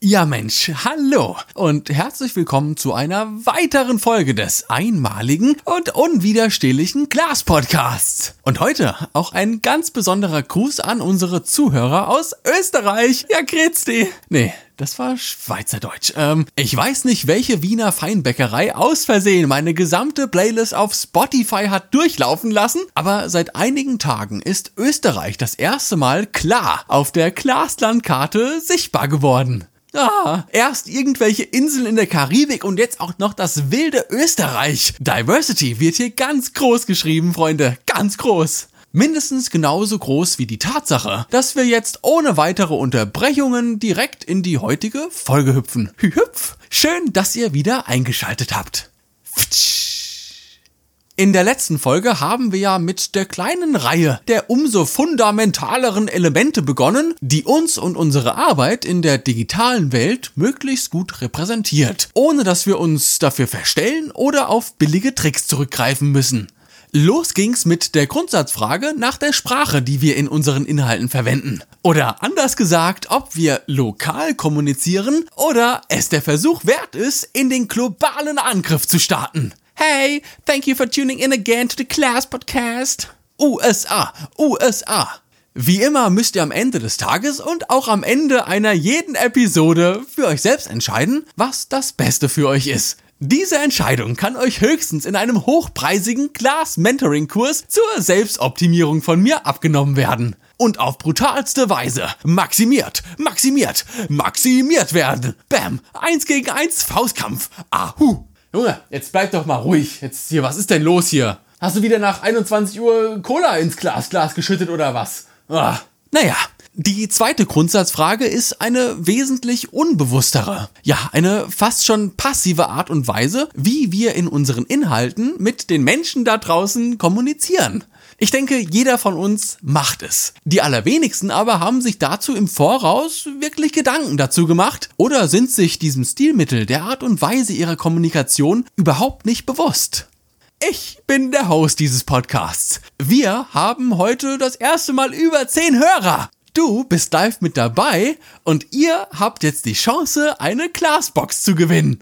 Ja Mensch, hallo und herzlich willkommen zu einer weiteren Folge des einmaligen und unwiderstehlichen Glas Podcasts. Und heute auch ein ganz besonderer Gruß an unsere Zuhörer aus Österreich. Ja, Grüezi. Nee, das war Schweizerdeutsch. Ähm, ich weiß nicht, welche Wiener Feinbäckerei aus Versehen meine gesamte Playlist auf Spotify hat durchlaufen lassen, aber seit einigen Tagen ist Österreich das erste Mal klar auf der Glaslandkarte sichtbar geworden. Ah, erst irgendwelche Inseln in der Karibik und jetzt auch noch das wilde Österreich. Diversity wird hier ganz groß geschrieben, Freunde. Ganz groß. Mindestens genauso groß wie die Tatsache, dass wir jetzt ohne weitere Unterbrechungen direkt in die heutige Folge hüpfen. Hüpf! Schön, dass ihr wieder eingeschaltet habt. Pftsch. In der letzten Folge haben wir ja mit der kleinen Reihe der umso fundamentaleren Elemente begonnen, die uns und unsere Arbeit in der digitalen Welt möglichst gut repräsentiert, ohne dass wir uns dafür verstellen oder auf billige Tricks zurückgreifen müssen. Los ging's mit der Grundsatzfrage nach der Sprache, die wir in unseren Inhalten verwenden. Oder anders gesagt, ob wir lokal kommunizieren oder es der Versuch wert ist, in den globalen Angriff zu starten. Hey, thank you for tuning in again to the Class Podcast. USA, USA. Wie immer müsst ihr am Ende des Tages und auch am Ende einer jeden Episode für euch selbst entscheiden, was das Beste für euch ist. Diese Entscheidung kann euch höchstens in einem hochpreisigen Class-Mentoring-Kurs zur Selbstoptimierung von mir abgenommen werden. Und auf brutalste Weise maximiert, maximiert, maximiert werden. Bam, eins gegen eins Faustkampf. Ahu. Junge, jetzt bleib doch mal ruhig. Jetzt hier, was ist denn los hier? Hast du wieder nach 21 Uhr Cola ins Glasglas geschüttet oder was? Ah. Naja, die zweite Grundsatzfrage ist eine wesentlich unbewusstere, ja, eine fast schon passive Art und Weise, wie wir in unseren Inhalten mit den Menschen da draußen kommunizieren. Ich denke, jeder von uns macht es. Die allerwenigsten aber haben sich dazu im Voraus wirklich Gedanken dazu gemacht oder sind sich diesem Stilmittel der Art und Weise ihrer Kommunikation überhaupt nicht bewusst. Ich bin der Host dieses Podcasts. Wir haben heute das erste Mal über 10 Hörer. Du bist live mit dabei und ihr habt jetzt die Chance, eine Glasbox zu gewinnen.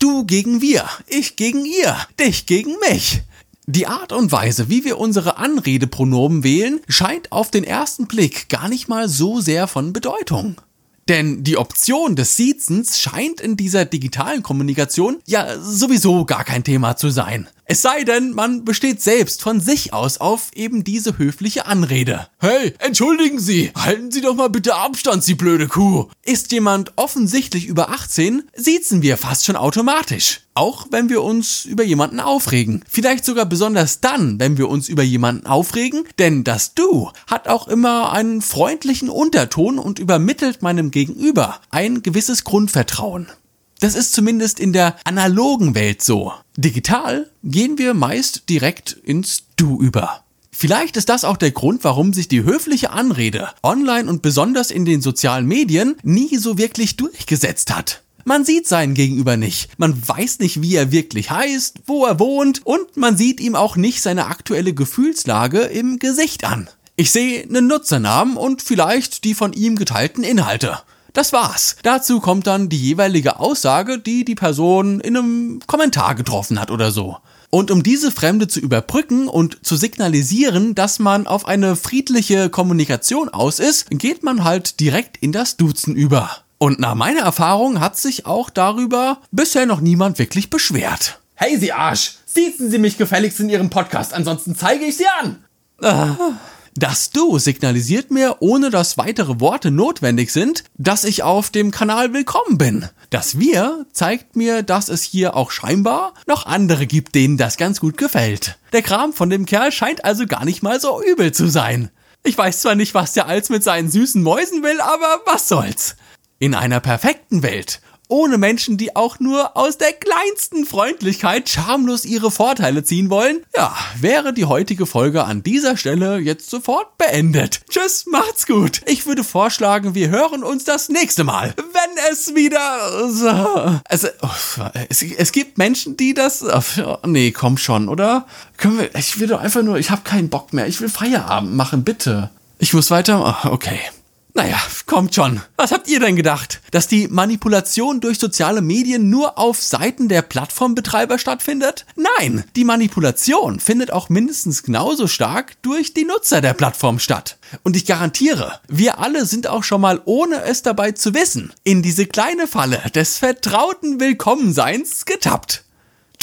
Du gegen wir, ich gegen ihr, dich gegen mich. Die Art und Weise, wie wir unsere Anredepronomen wählen, scheint auf den ersten Blick gar nicht mal so sehr von Bedeutung. Denn die Option des Siezens scheint in dieser digitalen Kommunikation ja sowieso gar kein Thema zu sein. Es sei denn, man besteht selbst von sich aus auf eben diese höfliche Anrede. Hey, entschuldigen Sie, halten Sie doch mal bitte Abstand, Sie blöde Kuh. Ist jemand offensichtlich über 18, siezen wir fast schon automatisch. Auch wenn wir uns über jemanden aufregen. Vielleicht sogar besonders dann, wenn wir uns über jemanden aufregen, denn das Du hat auch immer einen freundlichen Unterton und übermittelt meinem Gegenüber ein gewisses Grundvertrauen. Das ist zumindest in der analogen Welt so. Digital gehen wir meist direkt ins Du über. Vielleicht ist das auch der Grund, warum sich die höfliche Anrede online und besonders in den sozialen Medien nie so wirklich durchgesetzt hat. Man sieht seinen Gegenüber nicht, man weiß nicht, wie er wirklich heißt, wo er wohnt und man sieht ihm auch nicht seine aktuelle Gefühlslage im Gesicht an. Ich sehe einen Nutzernamen und vielleicht die von ihm geteilten Inhalte. Das war's. Dazu kommt dann die jeweilige Aussage, die die Person in einem Kommentar getroffen hat oder so. Und um diese Fremde zu überbrücken und zu signalisieren, dass man auf eine friedliche Kommunikation aus ist, geht man halt direkt in das Duzen über. Und nach meiner Erfahrung hat sich auch darüber bisher noch niemand wirklich beschwert. Hey, Sie Arsch! Siezen Sie mich gefälligst in Ihrem Podcast, ansonsten zeige ich Sie an! Ah. Das Du signalisiert mir, ohne dass weitere Worte notwendig sind, dass ich auf dem Kanal willkommen bin. Das Wir zeigt mir, dass es hier auch scheinbar noch andere gibt, denen das ganz gut gefällt. Der Kram von dem Kerl scheint also gar nicht mal so übel zu sein. Ich weiß zwar nicht, was der Als mit seinen süßen Mäusen will, aber was soll's. In einer perfekten Welt ohne Menschen, die auch nur aus der kleinsten Freundlichkeit schamlos ihre Vorteile ziehen wollen, ja, wäre die heutige Folge an dieser Stelle jetzt sofort beendet. Tschüss, macht's gut. Ich würde vorschlagen, wir hören uns das nächste Mal, wenn es wieder so. Also, es, es gibt Menschen, die das. Nee, komm schon, oder? Können wir. Ich will doch einfach nur. Ich habe keinen Bock mehr. Ich will Feierabend machen, bitte. Ich muss weiter. Okay. Naja, kommt schon. Was habt ihr denn gedacht? Dass die Manipulation durch soziale Medien nur auf Seiten der Plattformbetreiber stattfindet? Nein, die Manipulation findet auch mindestens genauso stark durch die Nutzer der Plattform statt. Und ich garantiere, wir alle sind auch schon mal, ohne es dabei zu wissen, in diese kleine Falle des vertrauten Willkommenseins getappt.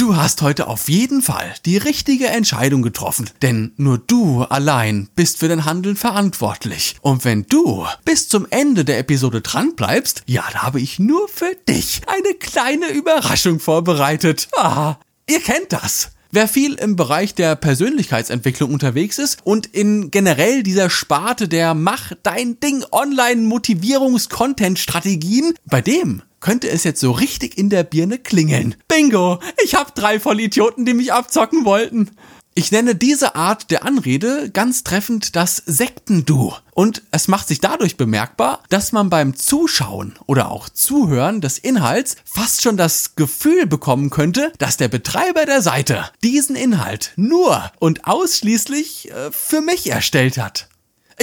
Du hast heute auf jeden Fall die richtige Entscheidung getroffen, denn nur du allein bist für dein Handeln verantwortlich. Und wenn du bis zum Ende der Episode dran bleibst, ja, da habe ich nur für dich eine kleine Überraschung vorbereitet. Ah, ihr kennt das. Wer viel im Bereich der Persönlichkeitsentwicklung unterwegs ist und in generell dieser Sparte der Mach dein Ding Online Motivierungs-Content Strategien, bei dem könnte es jetzt so richtig in der Birne klingeln. Bingo! Ich hab drei Vollidioten, die mich abzocken wollten. Ich nenne diese Art der Anrede ganz treffend das Sektendu. Und es macht sich dadurch bemerkbar, dass man beim Zuschauen oder auch Zuhören des Inhalts fast schon das Gefühl bekommen könnte, dass der Betreiber der Seite diesen Inhalt nur und ausschließlich äh, für mich erstellt hat.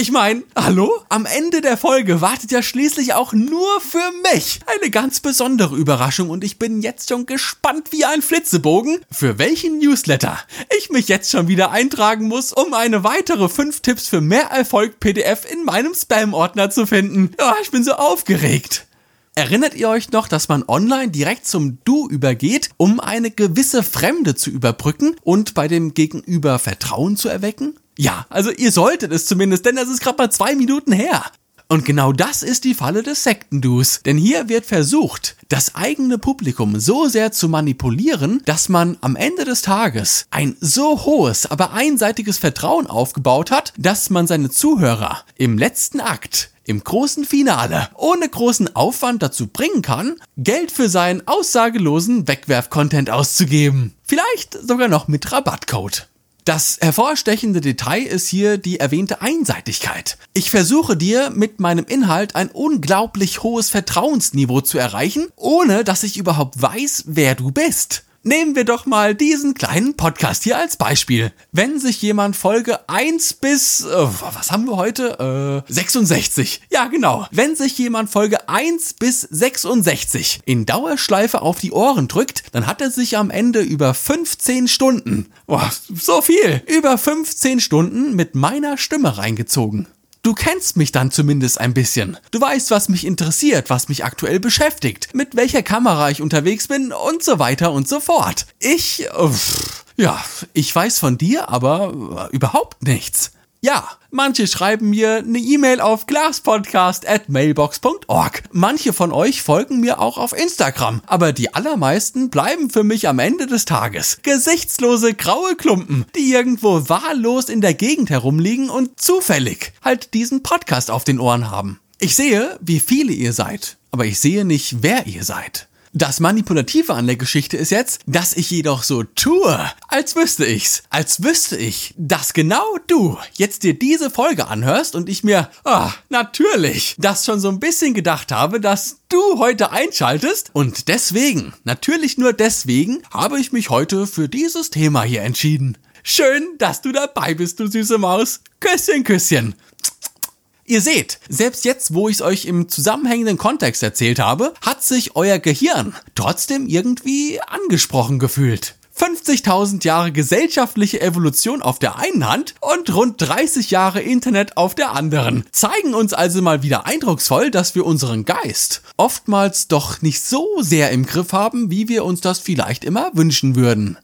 Ich meine, hallo? Am Ende der Folge wartet ja schließlich auch nur für mich eine ganz besondere Überraschung und ich bin jetzt schon gespannt wie ein Flitzebogen, für welchen Newsletter ich mich jetzt schon wieder eintragen muss, um eine weitere 5 Tipps für mehr Erfolg PDF in meinem Spam-Ordner zu finden. Oh, ich bin so aufgeregt. Erinnert ihr euch noch, dass man online direkt zum Du übergeht, um eine gewisse Fremde zu überbrücken und bei dem Gegenüber Vertrauen zu erwecken? Ja, also ihr solltet es zumindest, denn das ist gerade mal zwei Minuten her. Und genau das ist die Falle des Sektendus. Denn hier wird versucht, das eigene Publikum so sehr zu manipulieren, dass man am Ende des Tages ein so hohes, aber einseitiges Vertrauen aufgebaut hat, dass man seine Zuhörer im letzten Akt im großen Finale ohne großen Aufwand dazu bringen kann, Geld für seinen aussagelosen Wegwerf-Content auszugeben. Vielleicht sogar noch mit Rabattcode. Das hervorstechende Detail ist hier die erwähnte Einseitigkeit. Ich versuche dir mit meinem Inhalt ein unglaublich hohes Vertrauensniveau zu erreichen, ohne dass ich überhaupt weiß, wer du bist. Nehmen wir doch mal diesen kleinen Podcast hier als Beispiel. Wenn sich jemand Folge 1 bis, äh, was haben wir heute? Äh, 66. Ja, genau. Wenn sich jemand Folge 1 bis 66 in Dauerschleife auf die Ohren drückt, dann hat er sich am Ende über 15 Stunden, boah, so viel, über 15 Stunden mit meiner Stimme reingezogen. Du kennst mich dann zumindest ein bisschen. Du weißt, was mich interessiert, was mich aktuell beschäftigt, mit welcher Kamera ich unterwegs bin und so weiter und so fort. Ich, äh, ja, ich weiß von dir aber äh, überhaupt nichts. Ja, manche schreiben mir eine E-Mail auf glaspodcast@mailbox.org. Manche von euch folgen mir auch auf Instagram, aber die allermeisten bleiben für mich am Ende des Tages gesichtslose graue Klumpen, die irgendwo wahllos in der Gegend herumliegen und zufällig halt diesen Podcast auf den Ohren haben. Ich sehe, wie viele ihr seid, aber ich sehe nicht, wer ihr seid. Das Manipulative an der Geschichte ist jetzt, dass ich jedoch so tue, als wüsste ich's. Als wüsste ich, dass genau du jetzt dir diese Folge anhörst und ich mir, ah, natürlich, das schon so ein bisschen gedacht habe, dass du heute einschaltest und deswegen, natürlich nur deswegen, habe ich mich heute für dieses Thema hier entschieden. Schön, dass du dabei bist, du süße Maus. Küsschen, Küsschen. Ihr seht, selbst jetzt, wo ich es euch im zusammenhängenden Kontext erzählt habe, hat sich euer Gehirn trotzdem irgendwie angesprochen gefühlt. 50.000 Jahre gesellschaftliche Evolution auf der einen Hand und rund 30 Jahre Internet auf der anderen zeigen uns also mal wieder eindrucksvoll, dass wir unseren Geist oftmals doch nicht so sehr im Griff haben, wie wir uns das vielleicht immer wünschen würden.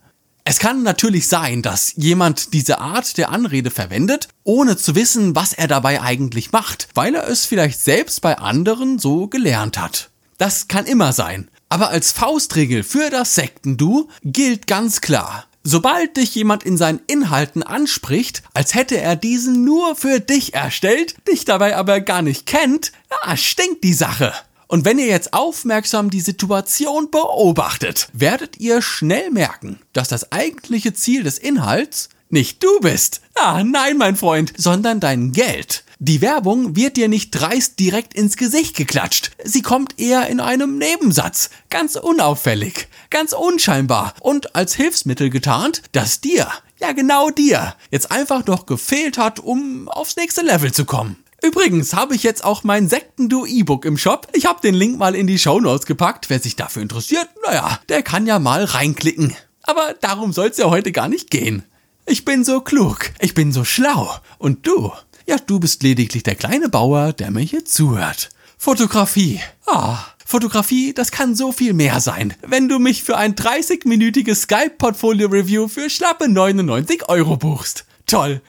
Es kann natürlich sein, dass jemand diese Art der Anrede verwendet, ohne zu wissen, was er dabei eigentlich macht, weil er es vielleicht selbst bei anderen so gelernt hat. Das kann immer sein. Aber als Faustregel für das Sektendu gilt ganz klar, Sobald dich jemand in seinen Inhalten anspricht, als hätte er diesen nur für dich erstellt, dich dabei aber gar nicht kennt, na, stinkt die Sache. Und wenn ihr jetzt aufmerksam die Situation beobachtet, werdet ihr schnell merken, dass das eigentliche Ziel des Inhalts nicht du bist. Ah, nein, mein Freund, sondern dein Geld. Die Werbung wird dir nicht dreist direkt ins Gesicht geklatscht. Sie kommt eher in einem Nebensatz, ganz unauffällig, ganz unscheinbar und als Hilfsmittel getarnt, das dir, ja genau dir, jetzt einfach noch gefehlt hat, um aufs nächste Level zu kommen. Übrigens habe ich jetzt auch mein Sektendu E-Book im Shop. Ich habe den Link mal in die Show Notes gepackt. Wer sich dafür interessiert, naja, der kann ja mal reinklicken. Aber darum soll es ja heute gar nicht gehen. Ich bin so klug, ich bin so schlau. Und du? Ja, du bist lediglich der kleine Bauer, der mir hier zuhört. Fotografie. Ah, Fotografie, das kann so viel mehr sein, wenn du mich für ein 30-minütiges Skype-Portfolio-Review für schlappe 99 Euro buchst. Toll,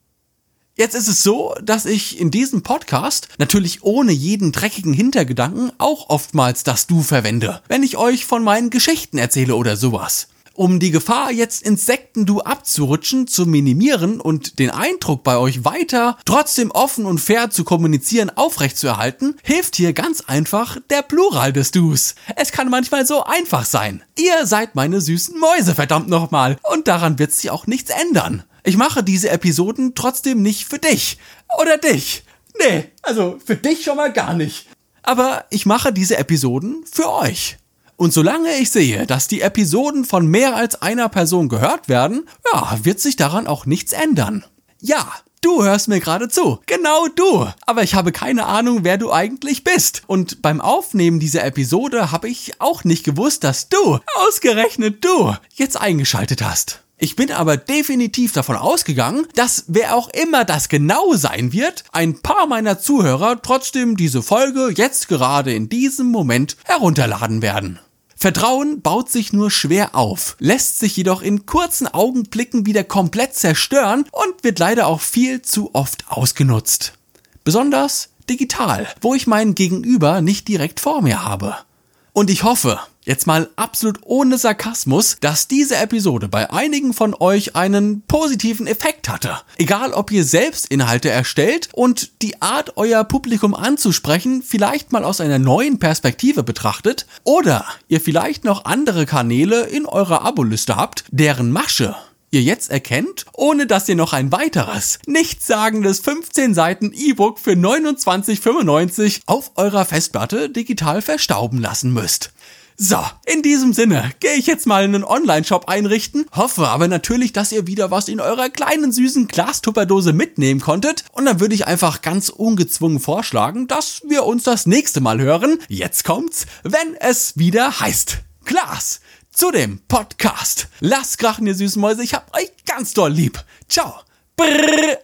Jetzt ist es so, dass ich in diesem Podcast natürlich ohne jeden dreckigen Hintergedanken auch oftmals das Du verwende, wenn ich euch von meinen Geschichten erzähle oder sowas. Um die Gefahr, jetzt ins Sekten-Du abzurutschen, zu minimieren und den Eindruck bei euch weiter, trotzdem offen und fair zu kommunizieren, aufrechtzuerhalten, hilft hier ganz einfach der Plural des Dus. Es kann manchmal so einfach sein. Ihr seid meine süßen Mäuse, verdammt nochmal. Und daran wird sich auch nichts ändern. Ich mache diese Episoden trotzdem nicht für dich. Oder dich. Nee, also für dich schon mal gar nicht. Aber ich mache diese Episoden für euch. Und solange ich sehe, dass die Episoden von mehr als einer Person gehört werden, ja, wird sich daran auch nichts ändern. Ja, du hörst mir gerade zu. Genau du. Aber ich habe keine Ahnung, wer du eigentlich bist. Und beim Aufnehmen dieser Episode habe ich auch nicht gewusst, dass du, ausgerechnet du, jetzt eingeschaltet hast. Ich bin aber definitiv davon ausgegangen, dass wer auch immer das genau sein wird, ein paar meiner Zuhörer trotzdem diese Folge jetzt gerade in diesem Moment herunterladen werden. Vertrauen baut sich nur schwer auf, lässt sich jedoch in kurzen Augenblicken wieder komplett zerstören und wird leider auch viel zu oft ausgenutzt. Besonders digital, wo ich meinen Gegenüber nicht direkt vor mir habe. Und ich hoffe, jetzt mal absolut ohne Sarkasmus, dass diese Episode bei einigen von euch einen positiven Effekt hatte. Egal, ob ihr selbst Inhalte erstellt und die Art, euer Publikum anzusprechen, vielleicht mal aus einer neuen Perspektive betrachtet, oder ihr vielleicht noch andere Kanäle in eurer Aboliste habt, deren Masche ihr jetzt erkennt, ohne dass ihr noch ein weiteres, nichtssagendes 15 Seiten E-Book für 29,95 auf eurer Festplatte digital verstauben lassen müsst. So, in diesem Sinne gehe ich jetzt mal einen Online-Shop einrichten, hoffe aber natürlich, dass ihr wieder was in eurer kleinen süßen Glastupperdose mitnehmen konntet und dann würde ich einfach ganz ungezwungen vorschlagen, dass wir uns das nächste Mal hören. Jetzt kommt's, wenn es wieder heißt. Glas zu dem Podcast. Lasst krachen, ihr süßen Mäuse. Ich hab euch ganz doll lieb. Ciao. Brrr.